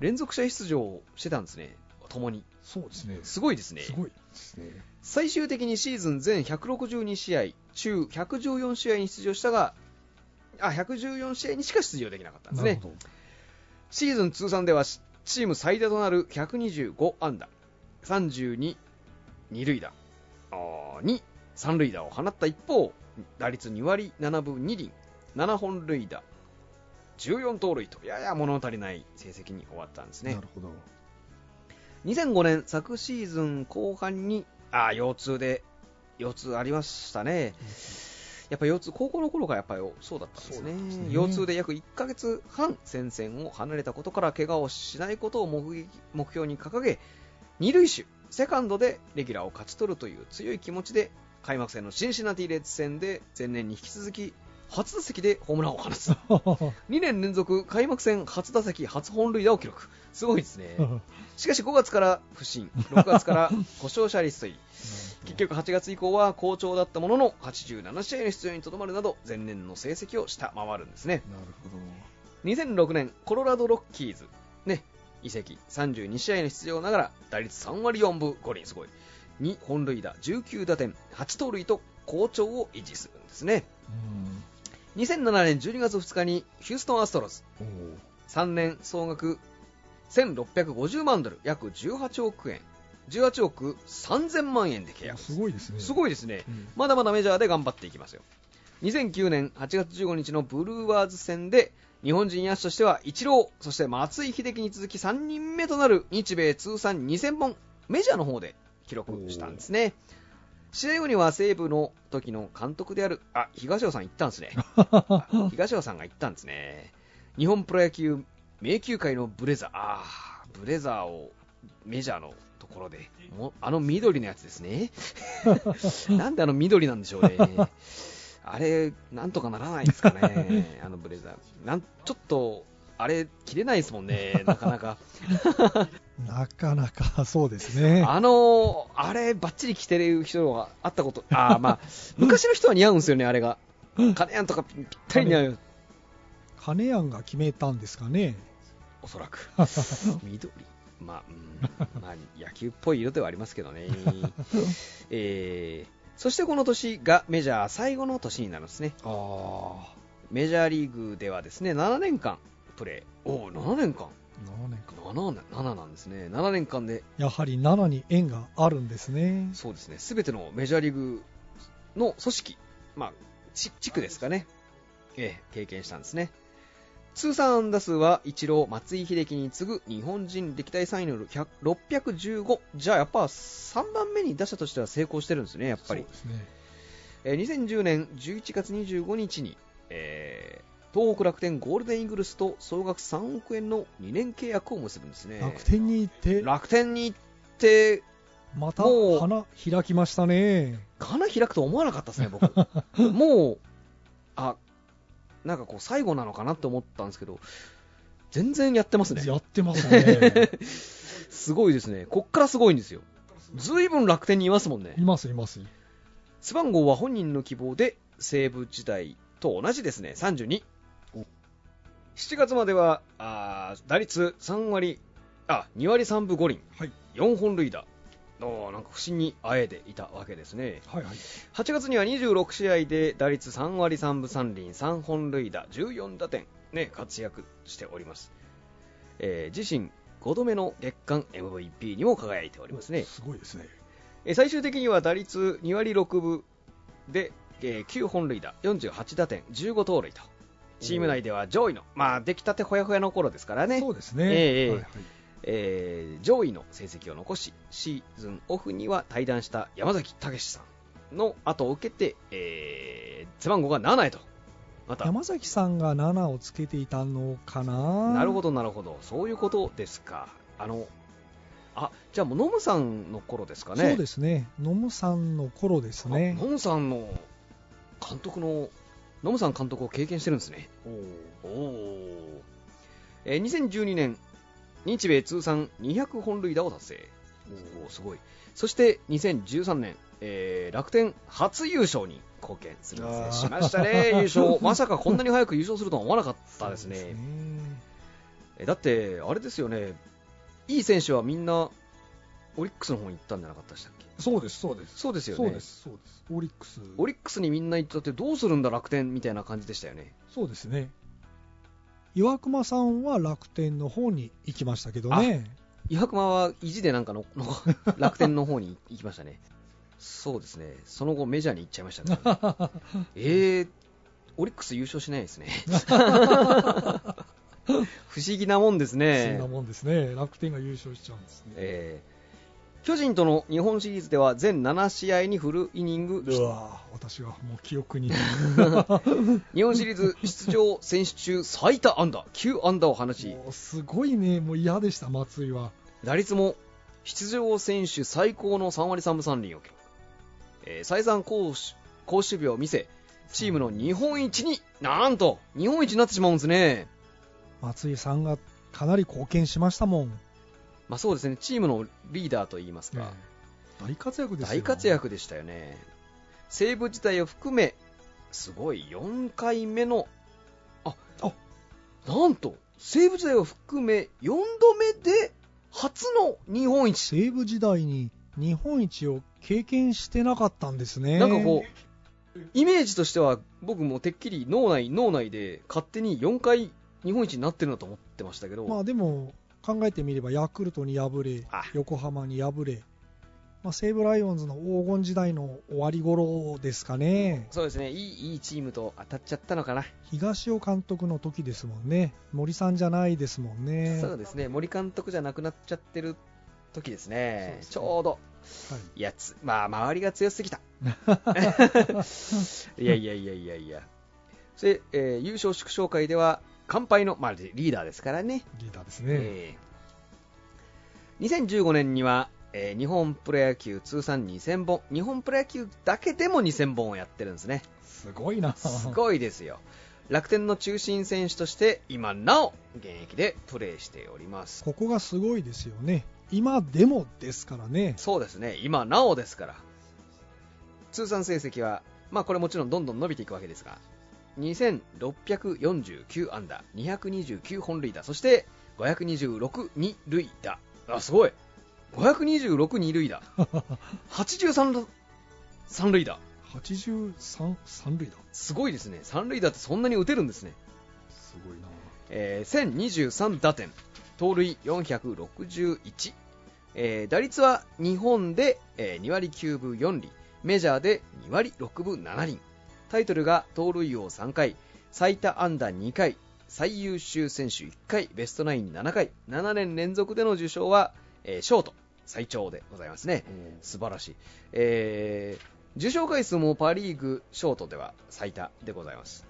連続試合出場してたんですね。共に。そうですね。すごいですね。すごいですね。最終的にシーズン全162試合中114試合に出場したがあ114試合にしか出場できなかったんですねなるほど。シーズン通算ではチチーム最多となる125安打32二塁打あーに三塁打を放った一方打率2割7分2厘7本塁打14盗塁とやや物足りない成績に終わったんですね。なるほど。2005年昨シーズン後半にあ腰痛で腰痛ありましたね。やっぱ腰痛高校の頃からやっぱりそうだったんですね。ね。腰痛で約1ヶ月半戦線を離れたことから怪我をしないことを目撃目標に掲げ二塁手セカンドでレギュラーを勝ち取るという強い気持ちで開幕戦のシンシナティレッズ戦で前年に引き続き初打席でホームランを放つ (laughs) 2年連続開幕戦初打席初本塁打を記録すごいですね (laughs) しかし5月から不振、6月から故障者リスト入り、結局8月以降は好調だったものの、87試合の出場にとどまるなど、前年の成績を下回るんですね。なるほど。2006年、コロラドロッキーズ、ね、移籍、32試合の出場ながら、打率3割4分5厘、すごい。2本塁打、19打点、8盗塁と好調を維持するんですね。2007年12月2日にヒューストンアストロズ、うん。お3年総額1650万ドル、約18億円、18億3000万円で契お約。すごいですね。すごいですね。うんまだまだメジャーで頑張っていきますよ。2009年8月15日のブルーワーズ戦で、日本人野手としてはイチロー、そして松井秀喜に続き3人目となる日米通算2000本、メジャーの方で記録したんですね。試合後には西武の時の監督である、あ、東尾さん行ったんですね。あ (laughs) 東尾さんが言ったんですね。日本プロ野球迷宮界のブレザー、あーブレザーをメジャーのところで、もうあの緑のやつですね。(laughs) なんであの緑なんでしょうね。あれ、なんとかならないですかね、あのブレザー。なんちょっと、あれ、切れないですもんね、なかなか。なかなか (laughs) そうですね。あのあれ、ばっちり着てる人が会ったこと、あーまあ、(laughs) 昔の人は似合うんですよね、あれが。金やんとかぴったり似合う。金谷が決めたんですかね。おそらく。(laughs) 緑。まあ、うん、まあ、野球っぽい色ではありますけどね。えー、そしてこの年がメジャー最後の年になるんですね。あメジャーリーグではですね、7年間プレー。おお、7年間。あ、7年か。7年、7なんですね。7年間で、やはり7に縁があるんですね。そうですね、すべてのメジャーリーグの組織、まあ、地地区ですかね、ええ、経験したんですね。通算安打数は一郎、松井秀喜に次ぐ日本人歴代3位の100 615。じゃあやっぱ3番目に打者としては成功してるんですね、やっぱりそう。ですね。えー2010年11月25日に、えー東北楽天ゴールデンイーグルスと総額3億円の2年契約を結ぶんですね。楽天に行って、楽天に行って、またもう花開きましたね。花開くと思わなかったですね、僕。(laughs) もう、あ、なんかこう最後なのかなって思ったんですけど、全然やってますね。やってますね。(laughs) すごいですね。こっからすごいんですよ。ずいぶん楽天にいますもんねい。ますいます。背番号は本人の希望で西武時代と同じですね、32。7月までは、あー打率3割、あ、2割3分5厘、はい。4本塁打。なんか不審にあえていたわけですね。はいはい。8月には26試合で打率3割3分3厘、3本塁打、14打点、ね、活躍しております。えー自身5度目の月間 MVP にも輝いておりますね。すごいですね。えー最終的には打率2割6分で、えー9本塁打、48打点、15盗塁と、チーム内では上位の、まあ、出来たてほやほやの頃ですからね、そうですね。ええええはいはいえー上位の成績を残し、シーズンオフには退団した山崎武さんの後を受けて、えー背番号が7へと、また、山崎さんが7をつけていたのかな？なるほど、なるほど、そういうことですか。あのあじゃあもうノムさんの頃ですかね。そうですね。野茂さんの頃ですねあ。ノムさんの監督の、ノムさん監督を経験してるんですね。おおえー2012年、日米通算200本塁打を達成。おーすごい。そして2013年、えー楽天初優勝に貢献するんですしましたね、優勝。まさかこんなに早く優勝するとは思わなかったですね。そうえだって、あれですよね、いい選手はみんな、オリックスの方に行ったんじゃなかったでしたそうです、そうです。そうですよね。そうです、そうです。オリックス。オリックスにみんな行っちゃってどうするんだ楽天みたいな感じでしたよね。そうですね。岩隈さんは楽天の方に行きましたけどね。岩隈は意地でなんかのの楽天の方に行きましたね。そうですね。その後メジャーに行っちゃいましたから、ね。(laughs) えー、オリックス優勝しないですね。(laughs) 不思議なもんですそんねな。もんですね。楽天が優勝しちゃうんですね。えー巨人との日本シリーズでは全7試合にフルイニングうわぁ私はもう記憶に。(laughs) 日本シリーズ出場選手中最多安打9安打を放ちすごいね、もう嫌でした、松井は。打率も出場選手最高の3割3分3厘を記録、えー再三好守備を見せチームの日本一になんと日本一になってしまうんですね、松井さんがかなり貢献しましたもん。まあ、そうですねチームのリーダーといいますか、大活躍ですよ大活。躍でしたよね。西武時代を含めすごい。4回目のああなんと西武時代を含め4度目で初の日本一。西武時代に日本一を経験してなかったんですね。なんかこう、イメージとしては、僕もてっきり脳内、脳内で勝手に4回日本一になってるなと思ってましたけど、まあでも考えてみればヤクルトに敗れあ。横浜に敗れ、まあ、西武ライオンズの黄金時代の終わり頃ですかね。そうですね、いいいいチームと当たっちゃったのかな、東尾監督の時ですもんね。森さんじゃないですもんね。そうですね、森監督じゃなくなっちゃってる時ですね、ね。ちょうど、はい。いやつ、まあ、周りが強すぎた。(laughs) いやいやいやいやいや。そして、えー優勝祝勝会では、乾杯の、まあ、リーダーですからね、リーダーですね、えー。2015年には、えー日本プロ野球通算2000本、日本プロ野球だけでも2000本をやってるんですね。すごいな。すごいですよ。楽天の中心選手として、今なお現役でプレーしております。ここがすごいですよね。今でもですからね。そうですね、今なおですから。通算成績は、まあこれもちろんどんどん伸びていくわけですが、2649安打、229本塁打、そして526二塁打。あ、すごい !526 二塁打。(laughs) 83三塁打。83三塁打すごいですね。三塁打ってそんなに打てるんですね。すごいなえー1023打点、盗塁461、えー打率は日本で、えー2割9分4厘、メジャーで2割6分7厘、タイトルが盗塁王3回、最多安打2回、最優秀選手1回、ベストナイン7回、7年連続での受賞は、えーショート最長でございますね。素晴らしい。えー受賞回数もパ・リーグショートでは最多でございます。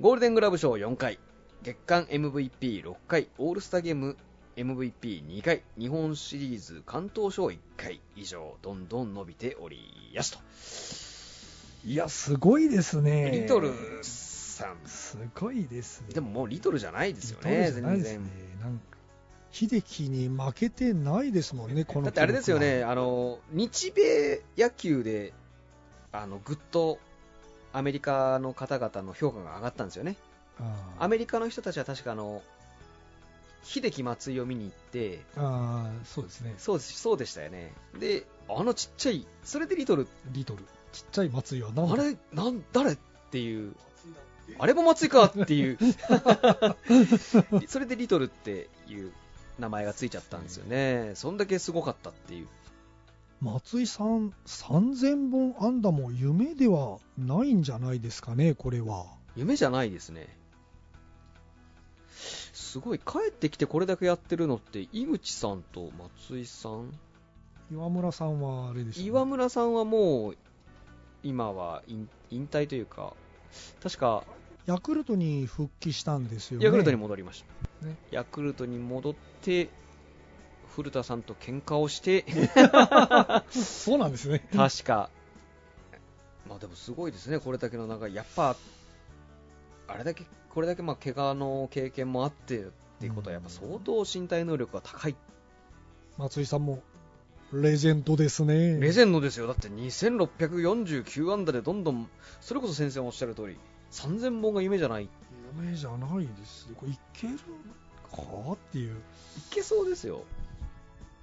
ゴールデングラブ賞4回、月間 MVP6 回、オールスターゲーム MVP2 回、日本シリーズ関東賞1回以上、どんどん伸びておりやすと。いや、すごいですね。リトルさん。すごいですね。でももうリトルじゃないですよね、全然。。なんか、秀樹に負けてないですもんね、このだってあれですよね、あの日米野球であのぐっとアメリカの方々の評価が上がったんですよね。アメリカの人たちは確かあの秀樹松井を見に行って、あー、そうですね。そうですそうでしたよね。で、あのちっちゃい、それでリトル、リトル。ちっちゃい松井は何あれ、なん誰っていう、あれも松井かっていう、(laughs) それでリトルっていう名前がついちゃったんですよね。そんだけすごかったっていう。松井さん、3000本安打も夢ではないんじゃないですかね、これは。夢じゃないですね。すごい、帰ってきてこれだけやってるのって、井口さんと松井さん？岩村さんはあれですよね岩村さんはもう、今は引引退というか、確か、ヤクルトに復帰したんですよね。ヤクルトに戻りました。ねヤクルトに戻って、古田さんと喧嘩をして、(laughs) そうなんですね。確か、まあでもすごいですね、これだけの長い、やっぱ、あれだけ、これだけまあ怪我の経験もあってっていうことは、やっぱ相当身体能力が高い、松井さんもレジェンドですね。レジェンドですよ、だって2649安打でどんどん、それこそ先生もおっしゃる通り、3000本が夢じゃない、い夢じゃないです。これいけるかっていう。けそうですよ、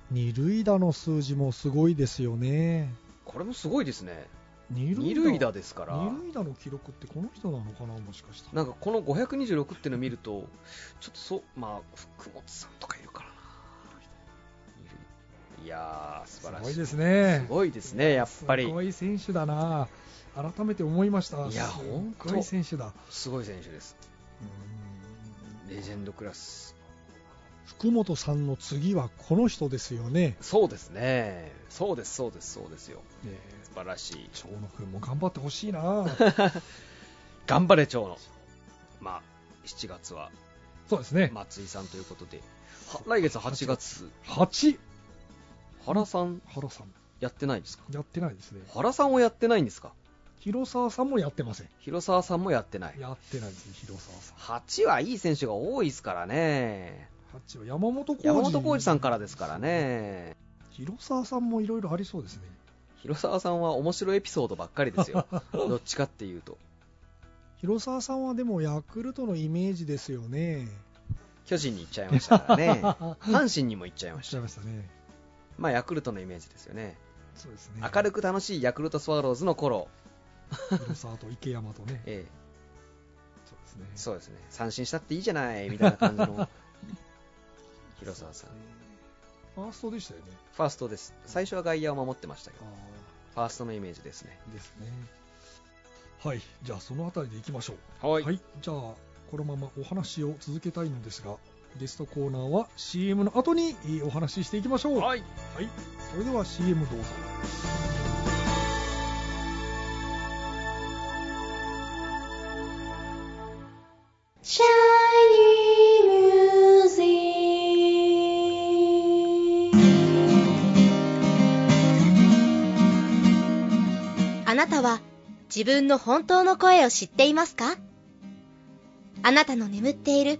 二塁打の数字もすごいですよね。これもすごいですね、二二塁打ですから。二塁打の記録ってこの人なのかな、もしかしたら。なんかこの526っていうのを見ると、ちょっとそう、まあ、福本さんとかいるからな。いやー、素晴らしい。すごいですね。すごいですね、やっぱりす。ごい選手だな。改めて思いました。いやすほんとごい選手だ。すごい選手です。うんレジェンドクラス。福本さんの次はこの人ですよね。そうですね。そうです、そうです、そうですよ。ね素晴らしい。長野君も頑張ってほしいな。(laughs) 頑張れ、長野。まあ、7月はそうですね。松井さんということで、は来月8月、8、原さん原さん。やってないですか？やってないですね。原さんはやってないんですか？広沢さんもやってません。広沢さんもやってない。やってないですね、広沢さん。8はいい選手が多いですからね。8は山本浩二。山本浩二さんからですから。ね。広沢さんもいろいろありそうですね。広沢さんは面白いエピソードばっかりですよ。(laughs) どっちかっていうと。広沢さんはでもヤクルトのイメージですよね。巨人に行っちゃいましたからね。(laughs) 阪神にも行っちゃい。ましたね。まあ、ヤクルトのイメージですよね。そうですね。明るく楽しいヤクルトスワローズの頃、広沢と池山とね。(laughs) ええ、そうですね。そうですね。三振したっていいじゃない、みたいな感じの (laughs) 広沢さん。ファーストでしたよね。ファーストです。最初は外野を守ってましたけど、あファーストのイメージですね。あ、ですね。はい。じゃあそのあたりでいきましょう。はいはい。じゃあ、このままお話を続けたいのですが、ゲストコーナーは CM の後にえーお話ししていきましょう。はい。はい。それでは CM どうぞ。シャイニーミュージックあなたは自分の本当の声を知っていますか？あなたの眠っている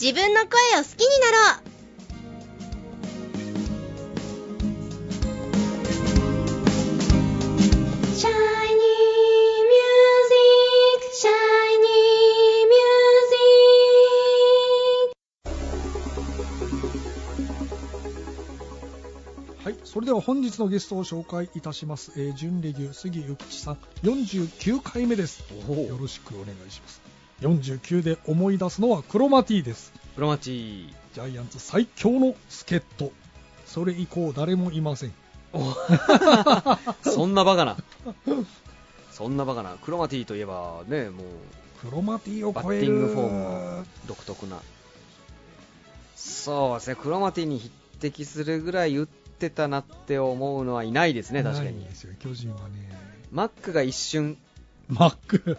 自分の声を好きになろう Shiny music, shiny music. はい。そそれでは本日のゲストを紹介いたします、えー、準レギュ杉ゆきちさん49回目ですおよろしくお願いします49で思い出すのはクロマティです。プロマチジャイアンツ最強の助っ人。それ以降誰もいません。(laughs) そんなバカな。そんなバカな。クロマティといえばねもう。クロマティをバ超える。ッティングフォームも独特な。そうですね。クロマティに匹敵するぐらい打ってたなって思うのはいないですね確かに。ないんですよ。巨人はね。マックが一瞬。マック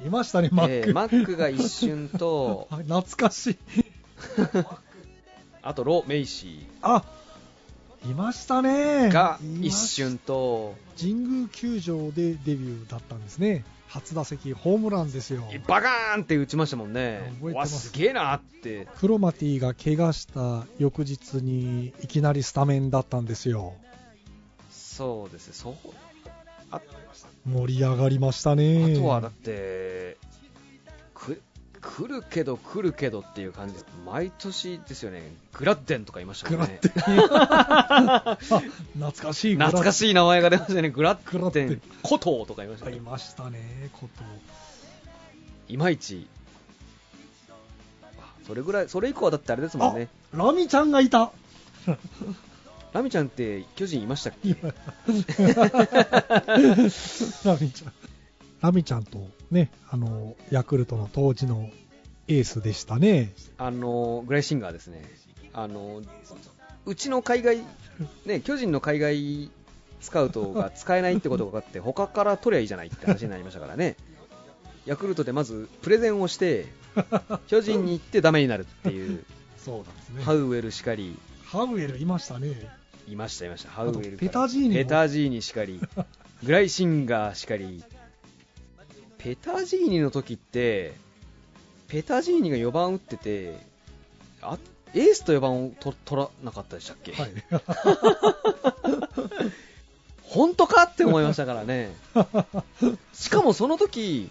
いましたねマック、えーマックが一瞬と (laughs) あ懐かしい。(laughs) あとロ・メイシあいましたね。ーが一瞬と。神宮球場でデビューだったんですね。初打席ホームランですよ。バカーンって打ちましたもんね。覚えてます。げえなって。クロマティが怪我した翌日にいきなりスタメンだったんですよ。そうですね。そうあ盛り上がりましたあねとはだってく来るけど来るけどっていう感じです毎年ですよね。グラッデンとかいましたもんね。懐かしい。懐かいしい名前が出ましたね。グラッデン。コトーとかいましたいねましたねこといまいち。あそれぐらいそれ以降はだってあれですもんね。ラミちゃんがいたラミちゃんって巨人いましたっけ？(laughs) ラミちゃんラミちゃんとねあのヤクルトの当時のエースでしたね。あのグライシンガーですね。あのうちの海外ね巨人の海外スカウトが使えないってことが分かって (laughs) 他から取りゃいいじゃないって話になりましたからね。ヤクルトでまずプレゼンをして (laughs) 巨人に行ってダメになるっていう。そうなんですね。ハウエルしかり。ハウエルいましたねいましたいました。ハウエルペタジーニも？ペタジーニしかり。(laughs) グライシンガーしかり。ペタジーニの時ってペタジーニが4番打っててあエースと4番をと取らなかったでしたっけ、はい。(laughs) 本当か？って思いましたからね。(laughs) しかもその時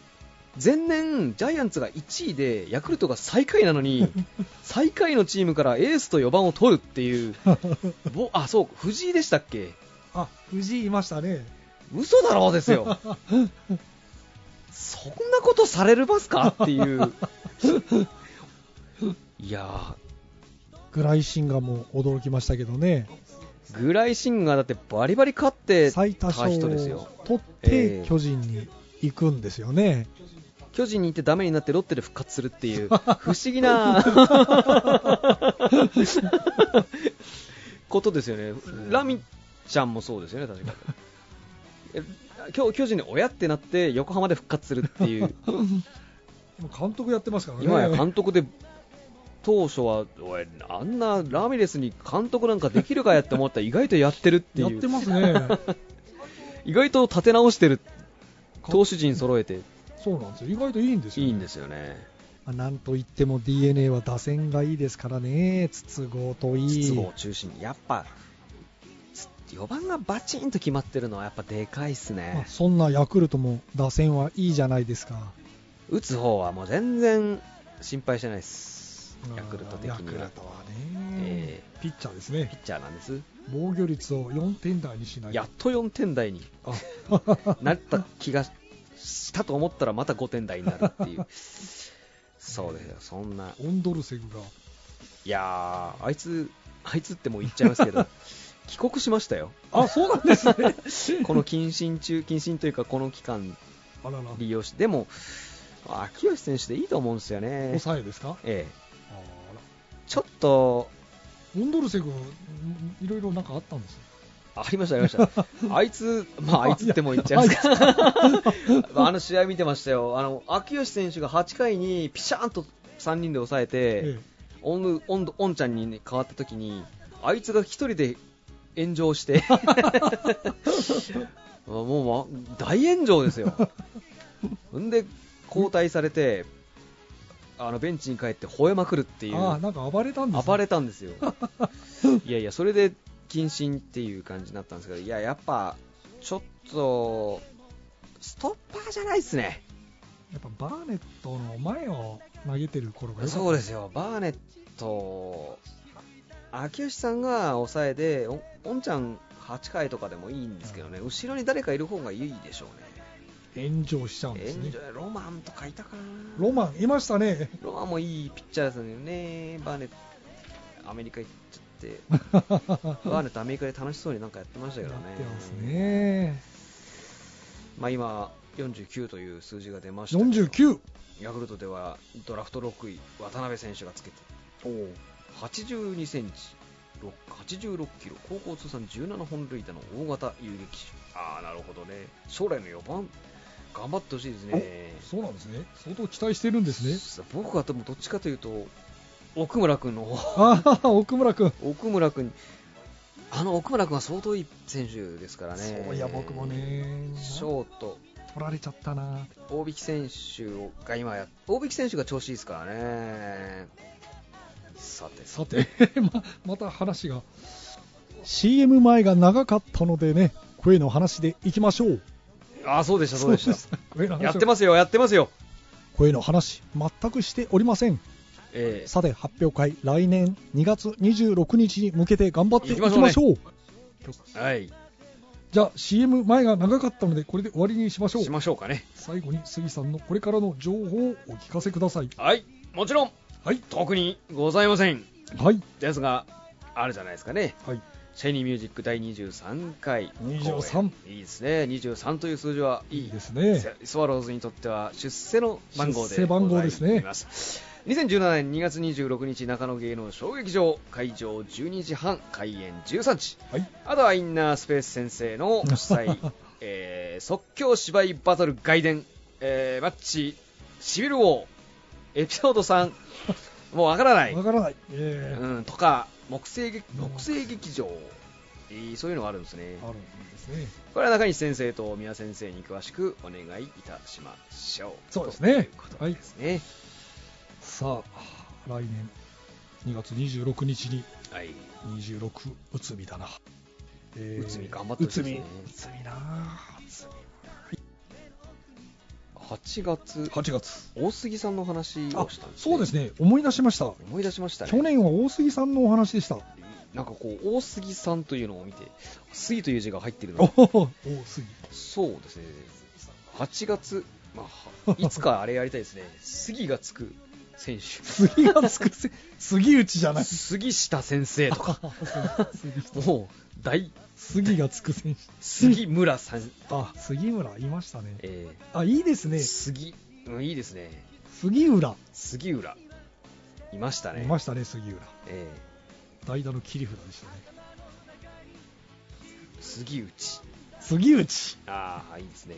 前年ジャイアンツが1位でヤクルトが最下位なのに (laughs) 最下位のチームからエースと4番を取るっていう。ぼあそう藤井でしたっけ？あ藤井いましたね。嘘だろうですよ。(laughs) そんなことされるますかっていう。いやグライシンガーも驚きましたけどね。ーグライシンガーだってバリバリ勝って最多勝人ですよ。を取っえてえ。巨人に行くんですよね、巨人に行ってダメになってロッテで復活するっていう (laughs) 不思議なことですよね。ラミちゃんもそうですよね確かえ今日巨人に親ってなって横浜で復活するっていう。(laughs) 監督やってますからね。今や監督で当初はおいあんなラミレスに監督なんかできるかやって思ったら意外とやってるっていう。やってますね。(laughs) 意外と立て直してる。投手陣揃えてそうなんですよ。意外といいんですよ、いいんですよね。まあなんといっても d n a は打線がいいですからね。筒香といい。筒香中心に。やっぱ4番がバチンと決まってるのはやっぱでかいっすまあねそんなヤクルトも打線はいいじゃないですか。打つ方はもう全然心配してないです。ヤクルト的ヤクにはルトはね、えピッチャーですピねッチャーなんです。防御率を4点台にしないやっと4点台にあ。(laughs) なった気がしたと思ったらまた5点台になるっていう。(laughs) そうですよそんな。オンドルセグが。いやーあいつあいつってもう言っちゃいますけど (laughs) 帰国しましたよ。あそうなんですね。(laughs) この謹慎中謹慎というかこの期間利用してでも秋吉選手でいいと思うんですよね。抑えですか？ええ。あちょっとらオンドルセグんいろいろなんかあったんですよありましたありました。あ (laughs) いつまああいつっても言っちゃいますか。あ (laughs) の試合見てましたよ。あの秋吉選手が8回にピシャーンと3人で抑えて、えオンオンオンちゃんに、ね、変わった時にあいつが1人で炎上して。(laughs) もう、ま、大炎上ですよ。んで交代されてあのベンチに帰って吠えまくるっていう。なんか暴れたんですね。暴れたんですよ。いやいやそれで謹慎っていう感じになったんですけどいややっぱちょっとストッパーじゃないですね。やっぱバーネットの前を投げてる頃がそうですよ。バーネット秋吉さんが抑えでおおんちゃん8回とかでもいいんですけどね、後ろに誰かいる方がいいでしょうね。炎上しちゃうんですね。ロマンとかいたかな。ロマンいましたね。ロマンもいいピッチャーですよね。バーネット、アメリカ行っちゃって、バーネットアメリカで楽しそうになんかやってましたけやどね。ってますね。まあ今、49という数字が出ましたけど。49。ヤクルトではドラフト6位、渡辺選手がつけて、82センチ、86キロ、高校通算17本塁打の大型遊撃手。ああ、なるほどね。将来の4番、頑張ってほしいですね。そうなんですね。相当期待してるんですね。さ僕はでもどっちかというと、奥村君の方、ああ、奥村君。奥村君、あの奥村君は相当いい選手ですからね。そういや、僕もね。ショート、取られちゃったな。大引選手が今や、大引選手が調子いいですからね。さて、さて、(laughs) ままた話が CM 前が長かったのでね声の話でいきましょうああ、そうでした、そうでした。声の話やってますよ、やってますよ。声の話全くしておりませんえさて発表会来年2月26日に向けて頑張っていきまし行きましょょう。えはい、じゃあ CM 前が長かったのでこれで終わりにしましょう。しましょうかね。最後に杉さんのこれからの情報をお聞かせください。はい、もちろん、はい。特にございません。はい。ですが、あるじゃないですかね。はい。シャイニーミュージック第23回。23公演いいですね。23という数字はいい。ですね。ススワローズにとっては出世の番号で出世番号ですね。ございます2017年2月26日中野芸能小劇場会場12時半開演13時。はい。あとはインナースペース先生の (laughs) 主催、えー即興芝居バトル外伝、えーマッチシビルウォーエピソード3 (laughs) もうわからない。わ、からない。えー。うん、とか木星劇木星劇場、えーそういうのがあるんですね。あるんですね。これは中西先生と宮先生に詳しくお願いいたしましょう。そうですね。ということですね。さあ来年2月26日にはい。26うつみだな、え内海頑張ってほしいですね。うつみうつみなあ。うつ8月。み、8月。大杉さんの話あをしたんです、そうですね。思い出しました。思い出しましたね。去年は大杉さんのお話でした。なんかこう、大杉さんというのを見て、杉という字が入ってるおの大杉。そうですね。8月、まあ、はいつかあれやりたいですね。杉がつく選手。杉がつくせ杉内じゃない。杉下先生とか、(laughs) 杉もう、大、杉がつく選手。杉村さん、あ杉村いましたね。えあいいですー、ね。杉、うん、いいですね。杉浦。杉浦。いましたね。いましたね杉浦。え代打の切り札でしたね。え杉内。杉内。ああいいですね。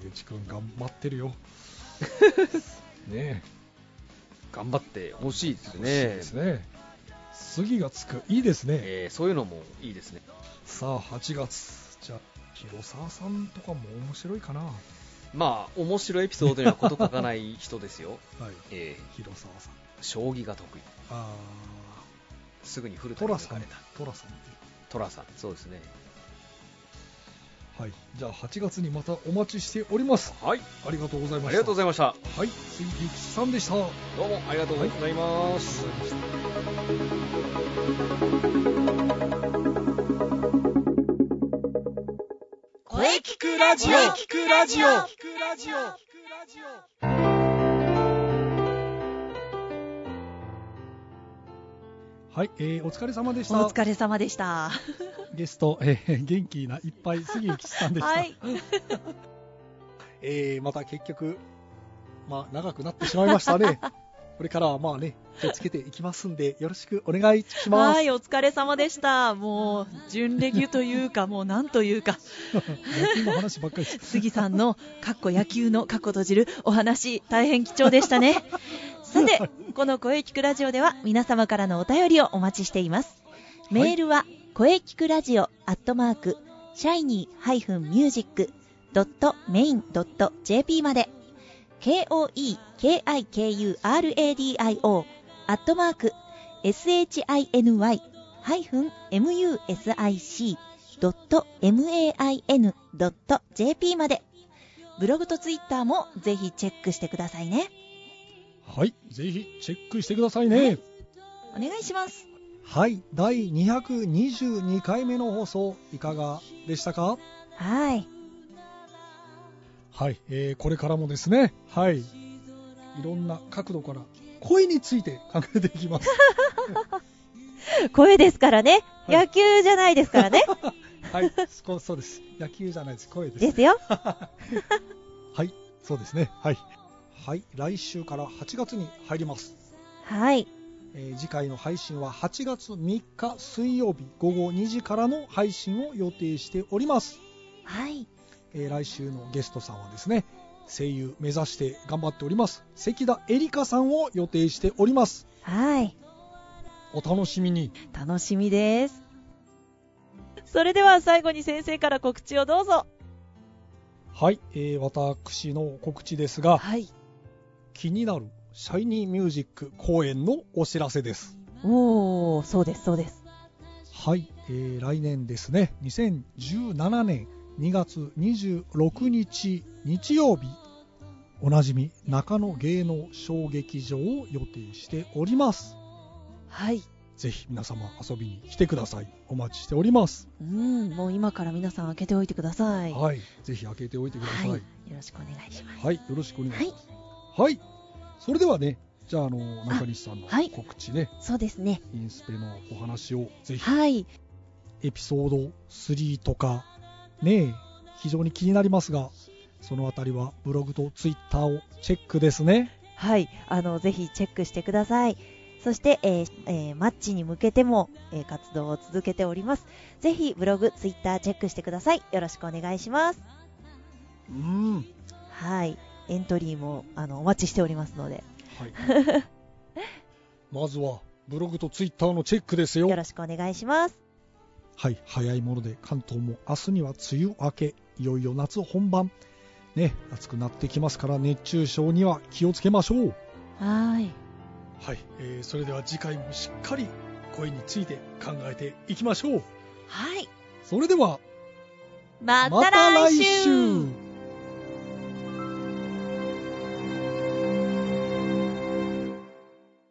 杉内くん頑張ってるよ。(laughs) ね頑張ってほしいですえねですね。杉がつく。いいですね。ええそういうのもいいですね。さあ8月じゃあ広沢さんとかも面白いかな。はまあ面白いエピソードには事欠かない人ですよ。(laughs) い。ええ広沢さん。将棋が得意。あすぐに古あ田にトラさん。抜かれたトラさん。トラさんそうですねはい。じゃあ8月にまたお待ちしております。はい。ありがとうございました。ありがとうございました。はい。杉吉さんでした。どうもありがとうございます、声聞くラジオ。聞くラジオ。はい、えーお疲れ様でした。お疲れ様でした。ゲスト、えー元気ないっぱい杉内さんでした、はい。(laughs) えーまた結局、まあ、長くなってしまいましたね (laughs) これからはまあね気をつけていきますんでよろしくお願いします、はい、お疲れ様でした。もう、準レギュというか、(laughs) もうなんというか、野球の話ばっかり杉さんの、かっこ野球のかっこ閉じるお話、大変貴重でしたね。さて、この声聞くラジオでは皆様からのお便りをお待ちしています。メールは、声聞くラジオアットマーク、シャイニー -music.main.jp まで、k-o-e-k-i-k-u-r-a-d-i-o アットマーク shiny-music.main.jp まで。ブログとツイッターもぜひチェックしてくださいね。はいぜひチェックしてくださいね。お願いしますはい、第222回目の放送、いかがでしたか？はい。はい、えーこれからもですね、はい、いろんな角度から声について考えていきます。(laughs) 声ですからね。はい野球じゃないですからね。(laughs) はい、そそうです。野球じゃないです。声です。ですよ。(laughs) はい、そうですね。はい。はい、来週から8月に入ります。はい。えー次回の配信は8月3日水曜日午後2時からの配信を予定しております。はい。えー来週のゲストさんはですね、声優目指して頑張っております。関田絵里香さんを予定しております。はい。お楽しみに。楽しみです。それでは最後に先生から告知をどうぞ。はい、えー私の告知ですが、はい。気になるシャイニーミュージック公演のお知らせです。おー、そうです、そうです。はい、えー来年ですね、2017年2月26日日曜日、おなじみ中野芸能小劇場を予定しております。はい。ぜひ皆様遊びに来てください。お待ちしております。うん、もう今から皆さん開けておいてください。はい、ぜひ開けておいてください。ははいい、よろしくお願いします。よろしくお願いします。はい、それではね、じゃあ、あの、中西さんのはい告知ね、そうですね。インスペのお話をぜひはい。エピソード3とか、ねえ、非常に気になりますが、そのあたりはブログとツイッターをチェックですね。はい。あの、ぜひチェックしてください。そして、えーえーマッチに向けても、えー活動を続けております。ぜひ、ブログ、ツイッターチェックしてください。よろしくお願いします。うん。はい。エントリーも、あの、お待ちしておりますので、はい。(laughs) まずは、ブログとツイッターのチェックですよ。よろしくお願いします。はい、早いもので関東も明日には梅雨明け、いよいよ夏本番。ね、暑くなってきますから熱中症には気をつけましょう。はい。はい、えーそれでは次回もしっかり声について考えていきましょう。はい。それでは、ままた来週